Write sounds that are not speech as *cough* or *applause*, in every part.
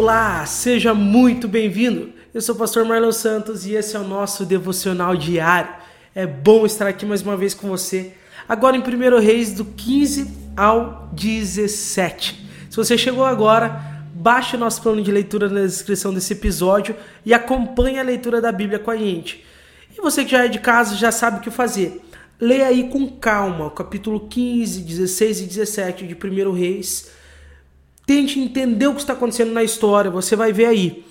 Olá, seja muito bem-vindo. Eu sou o pastor Marlon Santos e esse é o nosso devocional diário. É bom estar aqui mais uma vez com você. Agora em 1 Reis do 15 ao 17. Se você chegou agora, baixe o nosso plano de leitura na descrição desse episódio e acompanhe a leitura da Bíblia com a gente. E você que já é de casa já sabe o que fazer. Leia aí com calma o capítulo 15, 16 e 17 de 1 Reis Tente entender o que está acontecendo na história. Você vai ver aí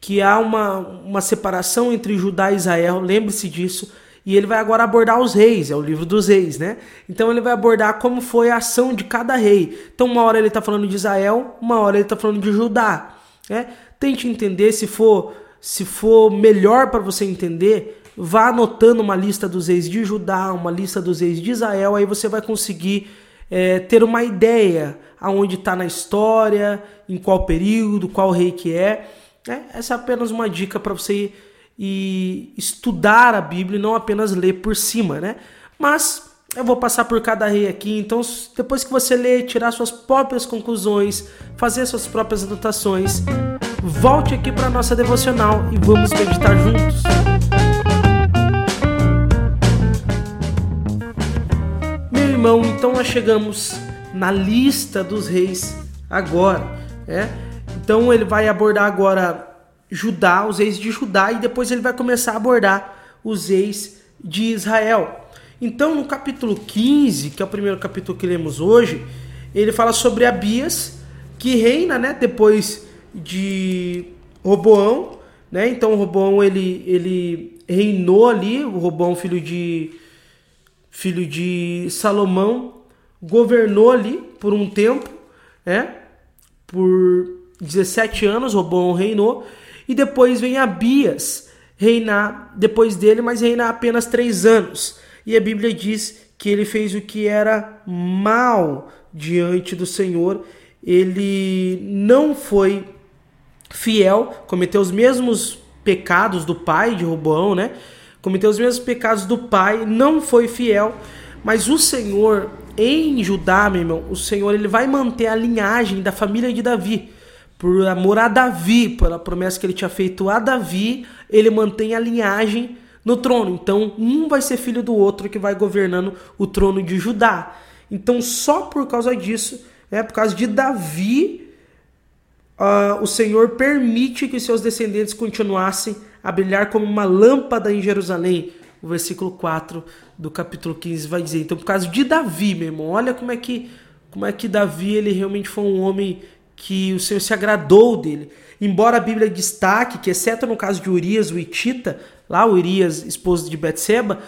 que há uma, uma separação entre Judá e Israel, lembre-se disso. E ele vai agora abordar os reis, é o livro dos reis, né? Então ele vai abordar como foi a ação de cada rei. Então, uma hora ele está falando de Israel, uma hora ele está falando de Judá. Né? Tente entender, se for, se for melhor para você entender, vá anotando uma lista dos reis de Judá, uma lista dos reis de Israel, aí você vai conseguir é, ter uma ideia aonde está na história, em qual período, qual rei que é. é essa é apenas uma dica para você ir estudar a Bíblia e não apenas ler por cima, né? Mas eu vou passar por cada rei aqui, então depois que você ler, tirar suas próprias conclusões, fazer suas próprias anotações, volte aqui para nossa devocional e vamos meditar juntos. Irmão, então nós chegamos na lista dos reis agora, né? Então ele vai abordar agora Judá, os reis de Judá, e depois ele vai começar a abordar os reis de Israel. Então, no capítulo 15, que é o primeiro capítulo que lemos hoje, ele fala sobre Abias, que reina, né, depois de Roboão, né? Então, Roboão ele ele reinou ali, o Roboão filho de filho de Salomão, governou ali por um tempo, né? Por 17 anos, Robão reinou. E depois vem Abias reinar depois dele, mas reinar apenas três anos. E a Bíblia diz que ele fez o que era mal diante do Senhor. Ele não foi fiel, cometeu os mesmos pecados do pai de Roboão, né? Cometeu os mesmos pecados do pai, não foi fiel, mas o Senhor em Judá, meu irmão, o Senhor ele vai manter a linhagem da família de Davi. Por amor a Davi, pela promessa que ele tinha feito a Davi, ele mantém a linhagem no trono. Então, um vai ser filho do outro que vai governando o trono de Judá. Então, só por causa disso, né, por causa de Davi, uh, o Senhor permite que seus descendentes continuassem a brilhar como uma lâmpada em Jerusalém. O versículo 4 do capítulo 15 vai dizer. Então, por causa de Davi, meu irmão, olha como é que como é que Davi ele realmente foi um homem que o Senhor se agradou dele. Embora a Bíblia destaque que, exceto no caso de Urias, o Itita, lá o Urias, esposo de Betseba,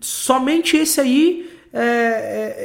somente esse aí, é,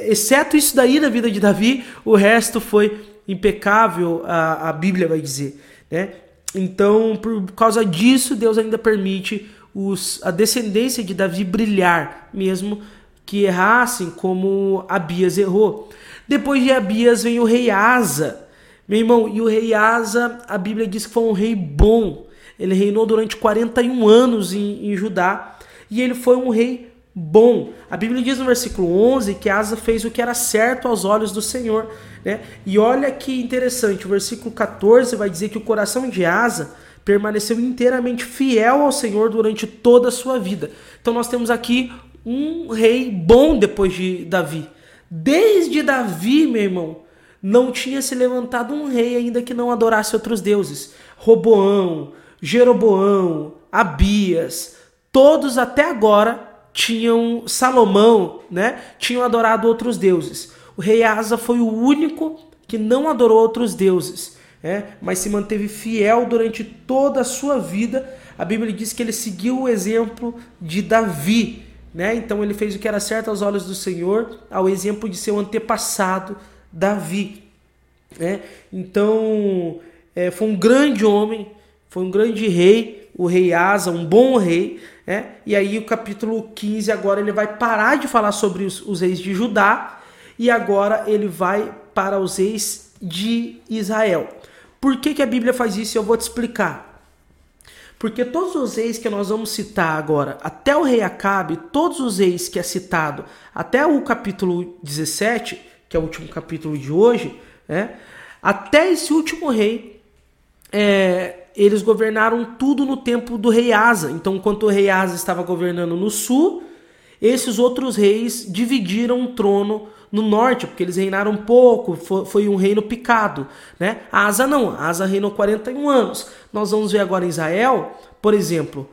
é, exceto isso daí da vida de Davi, o resto foi impecável, a, a Bíblia vai dizer. Né? Então, por causa disso, Deus ainda permite os, a descendência de Davi brilhar, mesmo que errassem como Abias errou. Depois de Abias vem o rei Asa. Meu irmão, e o rei Asa, a Bíblia diz que foi um rei bom. Ele reinou durante 41 anos em, em Judá e ele foi um rei bom. A Bíblia diz no versículo 11 que Asa fez o que era certo aos olhos do Senhor. Né? E olha que interessante, o versículo 14 vai dizer que o coração de Asa permaneceu inteiramente fiel ao Senhor durante toda a sua vida. Então nós temos aqui um rei bom depois de Davi. Desde Davi, meu irmão, não tinha se levantado um rei ainda que não adorasse outros deuses. Roboão, Jeroboão, Abias, todos até agora tinham Salomão, né? Tinham adorado outros deuses. O rei Asa foi o único que não adorou outros deuses é, mas se manteve fiel durante toda a sua vida. A Bíblia diz que ele seguiu o exemplo de Davi, né? Então ele fez o que era certo aos olhos do Senhor, ao exemplo de seu antepassado Davi. Né? Então é, foi um grande homem, foi um grande rei, o rei Asa, um bom rei. Né? E aí o capítulo 15 agora ele vai parar de falar sobre os, os reis de Judá e agora ele vai para os reis de Israel. Por que, que a Bíblia faz isso? Eu vou te explicar. Porque todos os reis que nós vamos citar agora, até o rei Acabe, todos os reis que é citado até o capítulo 17, que é o último capítulo de hoje, né? até esse último rei, é, eles governaram tudo no tempo do rei Asa. Então, enquanto o rei Asa estava governando no sul, esses outros reis dividiram o trono no norte, porque eles reinaram pouco, foi, um reino picado. Né? Asa não, Asa reinou 41 anos. Nós vamos ver agora em Israel, por exemplo,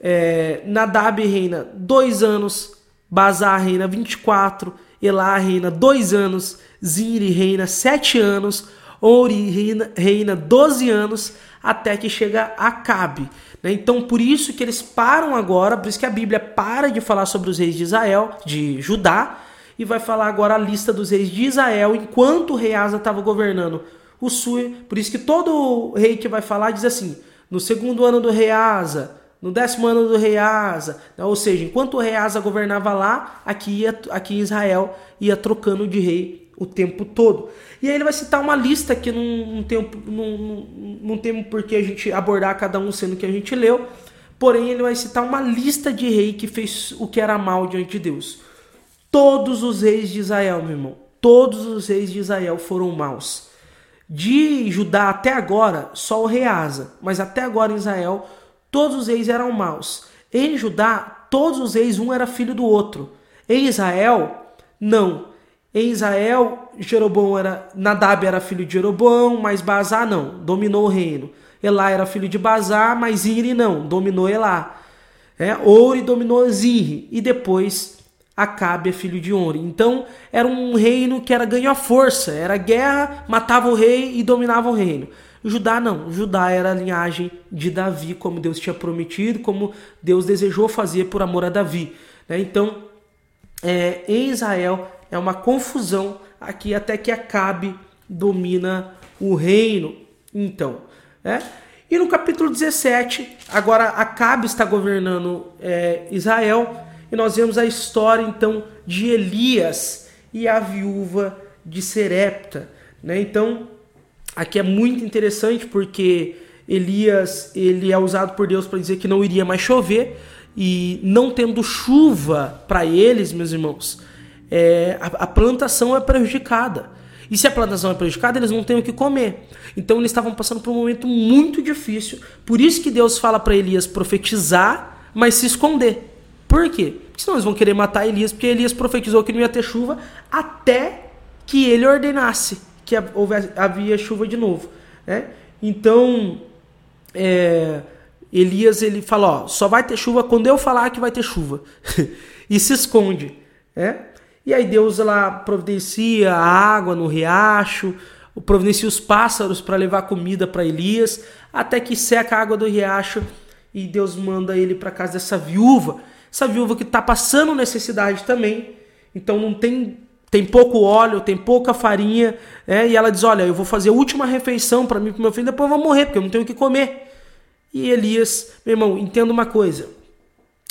é, Nadab reina dois anos, Bazar reina 24, Elá reina dois anos, Ziri reina sete anos, Ouri reina, reina 12 anos, até que chega Acabe. Né? Então, por isso que eles param agora, por isso que a Bíblia para de falar sobre os reis de Israel, de Judá, e vai falar agora a lista dos reis de Israel, enquanto o rei Asa estava governando o sul. Por isso que todo rei que vai falar diz assim: no segundo ano do rei Asa, no décimo ano do rei Asa, né? ou seja, enquanto o rei Asa governava lá, aqui, ia, aqui em Israel ia trocando de rei o tempo todo. E aí ele vai citar uma lista que não, não, tem, não, não tem por que a gente abordar cada um sendo que a gente leu, porém ele vai citar uma lista de rei que fez o que era mal diante de Deus. Todos os reis de Israel, meu irmão, todos os reis de Israel foram maus. De Judá até agora, só o rei Asa, mas até agora em Israel, todos os reis eram maus. Em Judá, todos os reis, um era filho do outro. Em Israel, não. Em Israel, Jeroboão era, Nadab era filho de Jeroboão, mas Bazá não, dominou o reino. Elá era filho de Bazá, mas Iri não, dominou Elá. É, dominou Zirri e depois Acabe é filho de Ori. Então era um reino que era ganho à força, era guerra, matava o rei e dominava o reino. Judá não, Judá era a linhagem de Davi, como Deus tinha prometido, como Deus desejou fazer por amor a Davi. Né? Então, é, em Israel é uma confusão aqui até que Acabe domina o reino. Então, é. E no capítulo 17, agora Acabe está governando é, Israel e nós vemos a história então de Elias e a viúva de Serepta, né? Então, aqui é muito interessante porque Elias ele é usado por Deus para dizer que não iria mais chover e não tendo chuva para eles, meus irmãos, é, a, a plantação é prejudicada. E se a plantação é prejudicada, eles não têm o que comer. Então eles estavam passando por um momento muito difícil. Por isso que Deus fala para Elias profetizar, mas se esconder. Por quê? Porque senão eles vão querer matar Elias, porque Elias profetizou que não ia ter chuva até que ele ordenasse que houvesse, havia chuva de novo. Né? Então, é, Elias ele fala: ó, só vai ter chuva quando eu falar que vai ter chuva. *laughs* e se esconde. Né? E aí Deus lá providencia a água no riacho, providencia os pássaros para levar comida para Elias, até que seca a água do riacho e Deus manda ele para casa dessa viúva. Essa viúva que está passando necessidade também, então não tem tem pouco óleo, tem pouca farinha, né? e ela diz: Olha, eu vou fazer a última refeição para mim e para meu filho, depois eu vou morrer, porque eu não tenho o que comer. E Elias, meu irmão, entenda uma coisa: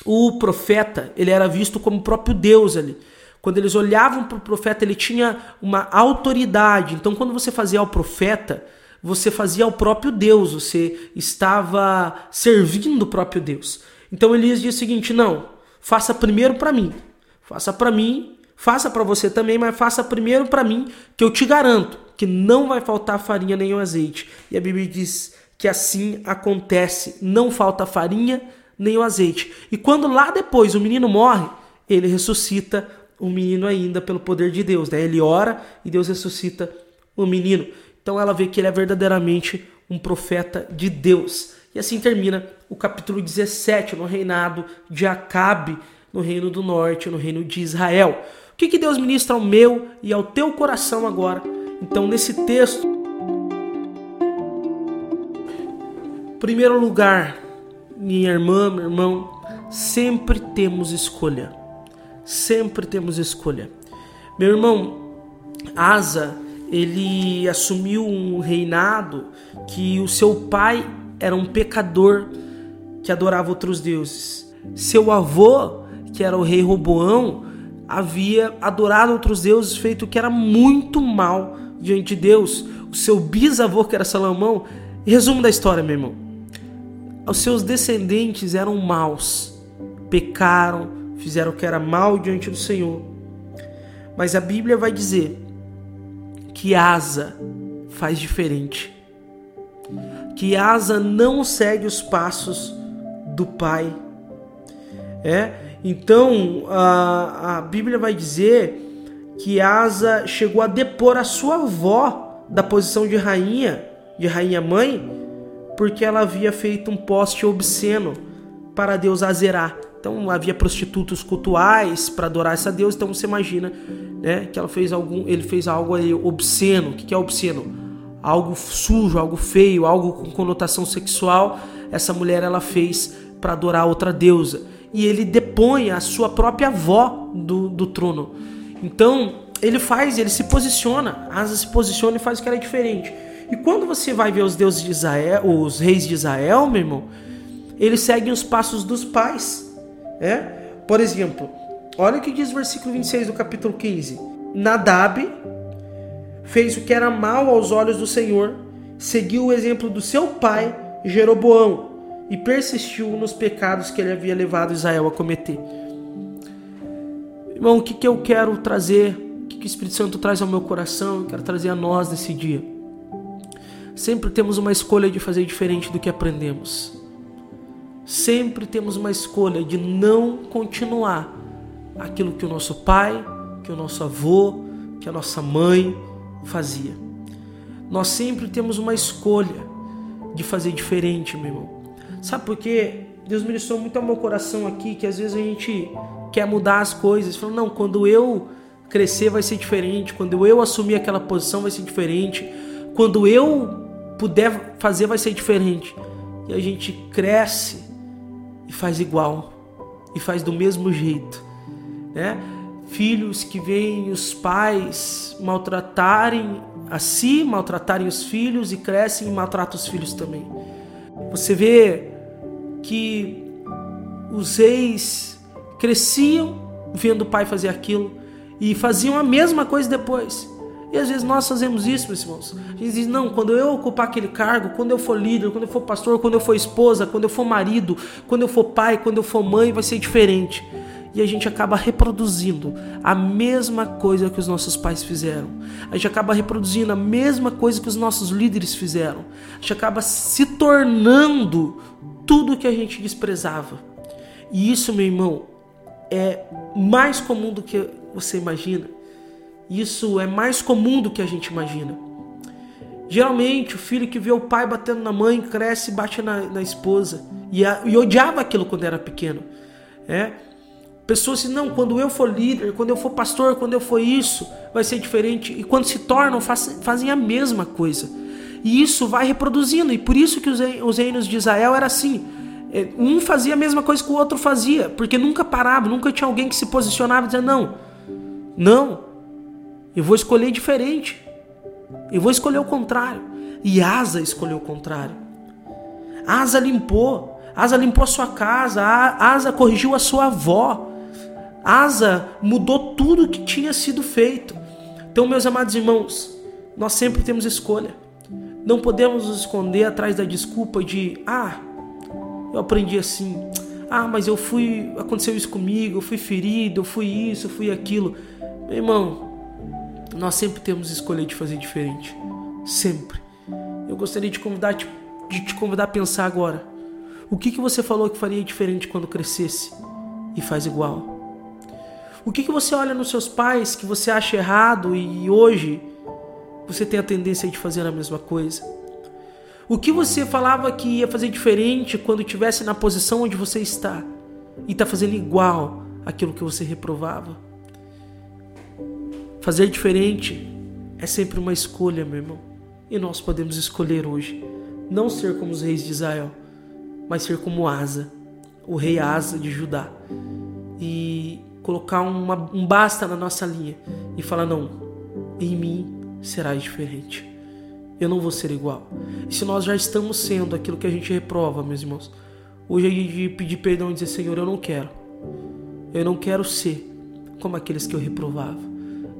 o profeta, ele era visto como o próprio Deus ali. Quando eles olhavam para o profeta, ele tinha uma autoridade. Então, quando você fazia ao profeta, você fazia ao próprio Deus, você estava servindo o próprio Deus. Então Elias diz o seguinte: não, faça primeiro para mim, faça para mim, faça para você também, mas faça primeiro para mim, que eu te garanto que não vai faltar farinha nem o azeite. E a Bíblia diz que assim acontece, não falta farinha nem o azeite. E quando lá depois o menino morre, ele ressuscita o menino ainda pelo poder de Deus, né? Ele ora e Deus ressuscita o menino. Então ela vê que ele é verdadeiramente um profeta de Deus. E assim termina o capítulo 17, no reinado de Acabe, no reino do norte, no reino de Israel. O que, que Deus ministra ao meu e ao teu coração agora? Então, nesse texto, primeiro lugar, minha irmã, meu irmão, sempre temos escolha sempre temos escolha. Meu irmão, Asa, ele assumiu um reinado que o seu pai era um pecador que adorava outros deuses. Seu avô, que era o rei Roboão, havia adorado outros deuses, feito que era muito mal diante de Deus. O seu bisavô, que era Salomão, resumo da história, meu irmão. Os seus descendentes eram maus, pecaram, fizeram o que era mal diante do Senhor. Mas a Bíblia vai dizer que Asa faz diferente. que Asa não segue os passos do pai. É? Então a, a Bíblia vai dizer que Asa chegou a depor a sua avó da posição de rainha, de rainha mãe, porque ela havia feito um poste obsceno para Deus Azerá. Então havia prostitutos cultuais para adorar essa Deus. Então você imagina, né, que ela fez algum, ele fez algo aí obsceno. O que é obsceno? Algo sujo, algo feio, algo com conotação sexual. Essa mulher ela fez para adorar outra deusa. E ele depõe a sua própria avó do, do trono. Então ele faz, ele se posiciona. Asa se posiciona e faz o que era diferente. E quando você vai ver os deuses de Israel, os reis de Israel, meu irmão, eles seguem os passos dos pais. É? Por exemplo, olha o que diz o versículo 26 do capítulo 15. Nadab fez o que era mal aos olhos do Senhor, seguiu o exemplo do seu pai, Jeroboão, e persistiu nos pecados que ele havia levado Israel a cometer. Irmão, o que, que eu quero trazer, o que, que o Espírito Santo traz ao meu coração, eu quero trazer a nós nesse dia. Sempre temos uma escolha de fazer diferente do que aprendemos sempre temos uma escolha de não continuar aquilo que o nosso pai, que o nosso avô, que a nossa mãe fazia. Nós sempre temos uma escolha de fazer diferente, meu irmão. Sabe por quê? Deus ministrou muito ao meu coração aqui que às vezes a gente quer mudar as coisas. Falando, não, quando eu crescer vai ser diferente, quando eu assumir aquela posição vai ser diferente, quando eu puder fazer vai ser diferente. E a gente cresce e faz igual e faz do mesmo jeito, né? Filhos que veem os pais maltratarem a si, maltratarem os filhos e crescem e maltratam os filhos também. Você vê que os reis cresciam vendo o pai fazer aquilo e faziam a mesma coisa depois. E às vezes nós fazemos isso, meus irmãos. A gente diz: não, quando eu ocupar aquele cargo, quando eu for líder, quando eu for pastor, quando eu for esposa, quando eu for marido, quando eu for pai, quando eu for mãe, vai ser diferente. E a gente acaba reproduzindo a mesma coisa que os nossos pais fizeram. A gente acaba reproduzindo a mesma coisa que os nossos líderes fizeram. A gente acaba se tornando tudo o que a gente desprezava. E isso, meu irmão, é mais comum do que você imagina. Isso é mais comum do que a gente imagina. Geralmente, o filho que vê o pai batendo na mãe cresce e bate na, na esposa. E, a, e, odiava aquilo quando era pequeno. É? Pessoas assim, não, quando eu for líder, quando eu for pastor, quando eu for isso, vai ser diferente. E quando se tornam, faz, fazem a mesma coisa. E isso vai reproduzindo. E por isso que os, os reinos de Israel era assim. É, um fazia a mesma coisa que o outro fazia. Porque nunca parava, nunca tinha alguém que se posicionava e dizia, não, não, eu vou escolher diferente. Eu vou escolher o contrário. E Asa escolheu o contrário. Asa limpou. Asa limpou a sua casa. Asa corrigiu a sua avó. Asa mudou tudo que tinha sido feito. Então, meus amados irmãos, nós sempre temos escolha. Não podemos nos esconder atrás da desculpa de ah, eu aprendi assim. Ah, mas eu fui, aconteceu isso comigo, eu fui ferido, eu fui isso, eu fui aquilo. Meu irmão, nós sempre temos escolha de fazer diferente. Sempre. Eu gostaria de, convidar, de te convidar a pensar agora. O que, que você falou que faria diferente quando crescesse e faz igual? O que, que você olha nos seus pais que você acha errado e hoje você tem a tendência de fazer a mesma coisa? O que você falava que ia fazer diferente quando estivesse na posição onde você está e está fazendo igual aquilo que você reprovava? Fazer diferente é sempre uma escolha, meu irmão. E nós podemos escolher hoje não ser como os reis de Israel, mas ser como Asa, o rei Asa de Judá. E colocar uma, um basta na nossa linha e falar: não, em mim será diferente. Eu não vou ser igual. E se nós já estamos sendo aquilo que a gente reprova, meus irmãos, hoje é de pedir perdão e dizer: Senhor, eu não quero. Eu não quero ser como aqueles que eu reprovava.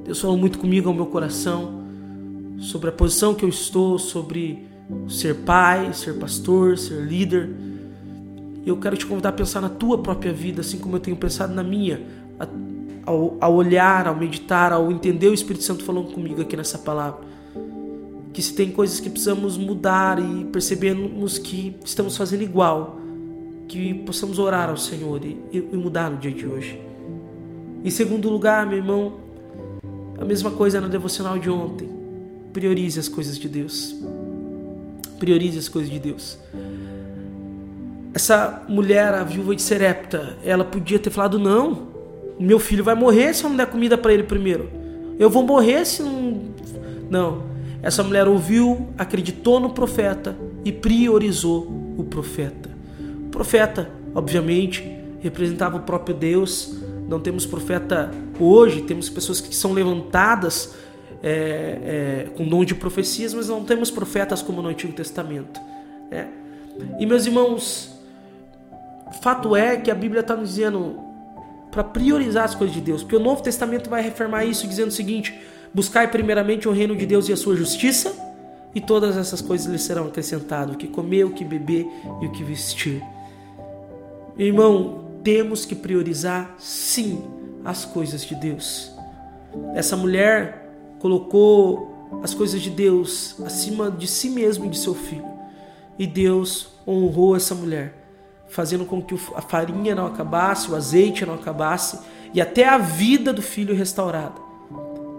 Deus falou muito comigo ao meu coração sobre a posição que eu estou, sobre ser pai, ser pastor, ser líder. Eu quero te convidar a pensar na tua própria vida, assim como eu tenho pensado na minha, ao, ao olhar, ao meditar, ao entender o Espírito Santo falando comigo aqui nessa palavra. que se tem coisas que precisamos mudar e percebemos que estamos fazendo igual, que possamos orar ao Senhor e, e mudar no dia de hoje. Em segundo lugar, meu irmão, a mesma coisa no devocional de ontem. Priorize as coisas de Deus. Priorize as coisas de Deus. Essa mulher, a viúva de Serepta, ela podia ter falado: não, meu filho vai morrer se eu não der comida para ele primeiro. Eu vou morrer se não. Não. Essa mulher ouviu, acreditou no profeta e priorizou o profeta. O profeta, obviamente, representava o próprio Deus. Não temos profeta hoje, temos pessoas que são levantadas é, é, com dom de profecias, mas não temos profetas como no Antigo Testamento. Né? E meus irmãos, fato é que a Bíblia está nos dizendo para priorizar as coisas de Deus, porque o Novo Testamento vai reafirmar isso dizendo o seguinte: buscai primeiramente o reino de Deus e a sua justiça, e todas essas coisas lhe serão acrescentadas: o que comer, o que beber e o que vestir. Irmão, temos que priorizar sim as coisas de Deus. Essa mulher colocou as coisas de Deus acima de si mesmo e de seu filho. E Deus honrou essa mulher fazendo com que a farinha não acabasse, o azeite não acabasse e até a vida do filho restaurada.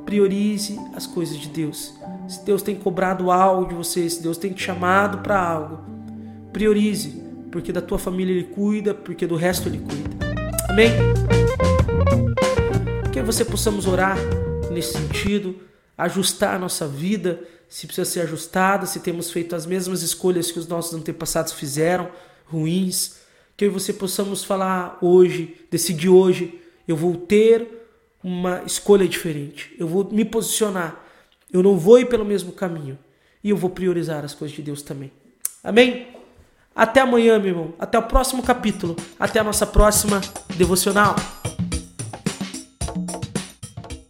Priorize as coisas de Deus. Se Deus tem cobrado algo de você, se Deus tem te chamado para algo, priorize, porque da tua família Ele cuida, porque do resto Ele cuida. Amém? Que você possamos orar nesse sentido, ajustar a nossa vida, se precisa ser ajustada, se temos feito as mesmas escolhas que os nossos antepassados fizeram ruins, que você possamos falar hoje, decidir hoje, eu vou ter uma escolha diferente. Eu vou me posicionar. Eu não vou ir pelo mesmo caminho. E eu vou priorizar as coisas de Deus também. Amém? Até amanhã, meu irmão. Até o próximo capítulo. Até a nossa próxima devocional.